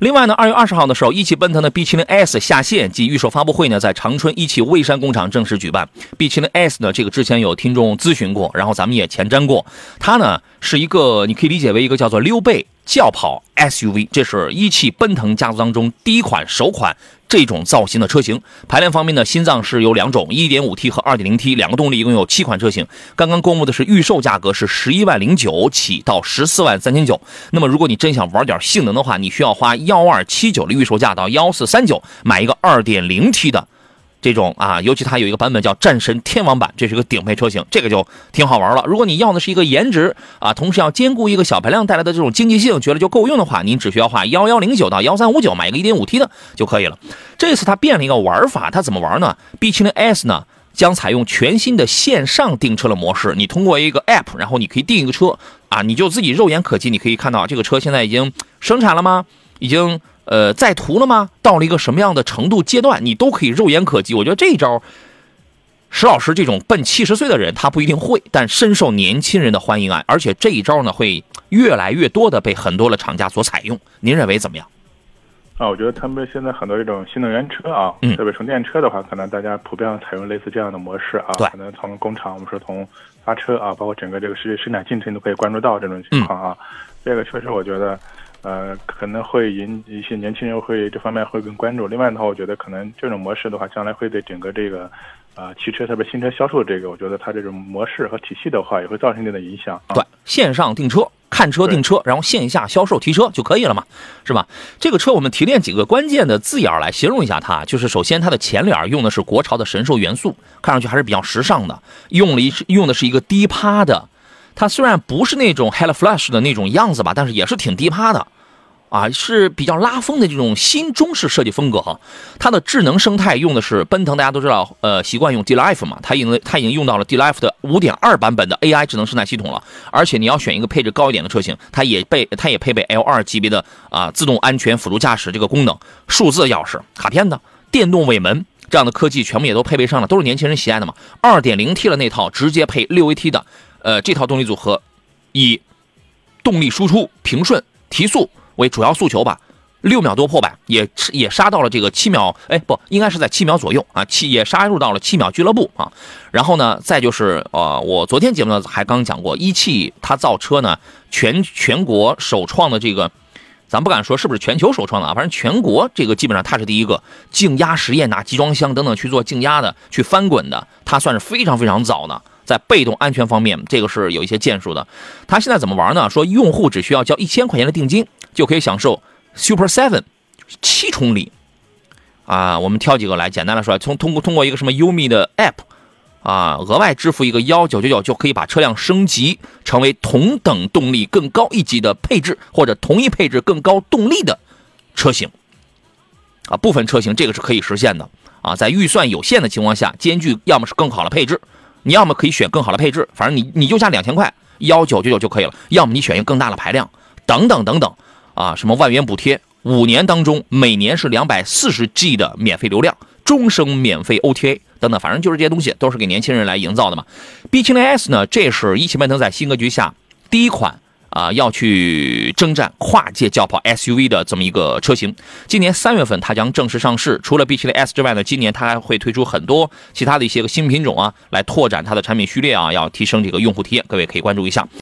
另外呢，二月二十号的时候，一汽奔腾的 B 七零 S 下线及预售发布会呢，在长春一汽蔚山工厂正式举办。B 七零 S 呢，这个之前有听众咨询过，然后咱们也前瞻过，它呢是一个你可以理解为一个叫做溜背轿跑 SUV，这是一汽奔腾家族当中第一款首款。这种造型的车型，排量方面呢，心脏是有两种，1.5T 和 2.0T 两个动力，一共有七款车型。刚刚公布的是预售价格是十一万零九起到十四万三千九。那么如果你真想玩点性能的话，你需要花幺二七九的预售价到幺四三九买一个 2.0T 的。这种啊，尤其它有一个版本叫战神天王版，这是个顶配车型，这个就挺好玩了。如果你要的是一个颜值啊，同时要兼顾一个小排量带来的这种经济性，觉得就够用的话，您只需要花幺幺零九到幺三五九买一个一点五 T 的就可以了。这次它变了一个玩法，它怎么玩呢？B 七零 S 呢将采用全新的线上订车的模式，你通过一个 App，然后你可以订一个车啊，你就自己肉眼可及，你可以看到这个车现在已经生产了吗？已经。呃，在途了吗？到了一个什么样的程度阶段，你都可以肉眼可及。我觉得这一招，石老师这种奔七十岁的人他不一定会，但深受年轻人的欢迎啊！而且这一招呢，会越来越多的被很多的厂家所采用。您认为怎么样？啊，我觉得他们现在很多这种新能源车啊，特别充电车的话，可能大家普遍采用类似这样的模式啊。可能从工厂，我们说从发车啊，包括整个这个世界生产进程都可以关注到这种情况啊。这个确实，我觉得。呃，可能会引一些年轻人会这方面会更关注。另外的话，我觉得可能这种模式的话，将来会对整个这个，呃，汽车特别新车销售这个，我觉得它这种模式和体系的话，也会造成一定的影响。对，线上订车、看车、订车，然后线下销售提车就可以了嘛，是吧？这个车我们提炼几个关键的字眼来形容一下它，就是首先它的前脸用的是国潮的神兽元素，看上去还是比较时尚的，用了一用的是一个低趴的。它虽然不是那种 Hello Flash 的那种样子吧，但是也是挺低趴的，啊，是比较拉风的这种新中式设计风格哈。它的智能生态用的是奔腾，大家都知道，呃，习惯用 D Life 嘛，它已经它已经用到了 D Life 的5.2版本的 AI 智能生态系统了。而且你要选一个配置高一点的车型，它也被它也配备 L2 级别的啊自动安全辅助驾驶这个功能，数字钥匙、卡片的、电动尾门这样的科技全部也都配备上了，都是年轻人喜爱的嘛。2.0T 的那套直接配 6AT 的。呃，这套动力组合以动力输出平顺、提速为主要诉求吧，六秒多破百，也也杀到了这个七秒，哎，不应该是在七秒左右啊，七也杀入到了七秒俱乐部啊。然后呢，再就是呃，我昨天节目呢还刚讲过，一汽它造车呢，全全国首创的这个，咱不敢说是不是全球首创的啊，反正全国这个基本上它是第一个静压实验拿集装箱等等去做静压的、去翻滚的，它算是非常非常早的。在被动安全方面，这个是有一些建树的。他现在怎么玩呢？说用户只需要交一千块钱的定金，就可以享受 Super Seven 七重礼。啊，我们挑几个来，简单的说，从通过通过一个什么优米的 App，啊，额外支付一个幺九九九，就可以把车辆升级成为同等动力更高一级的配置，或者同一配置更高动力的车型。啊，部分车型这个是可以实现的。啊，在预算有限的情况下，兼具要么是更好的配置。你要么可以选更好的配置，反正你你就加两千块幺九九九就可以了；要么你选一个更大的排量，等等等等，啊，什么万元补贴，五年当中每年是两百四十 G 的免费流量，终生免费 OTA 等等，反正就是这些东西都是给年轻人来营造的嘛。B 七零 S 呢，这是一汽奔腾在新格局下第一款。啊，要去征战跨界轿跑 SUV 的这么一个车型，今年三月份它将正式上市。除了 B 七零 S 之外呢，今年它还会推出很多其他的一些个新品种啊，来拓展它的产品序列啊，要提升这个用户体验。各位可以关注一下。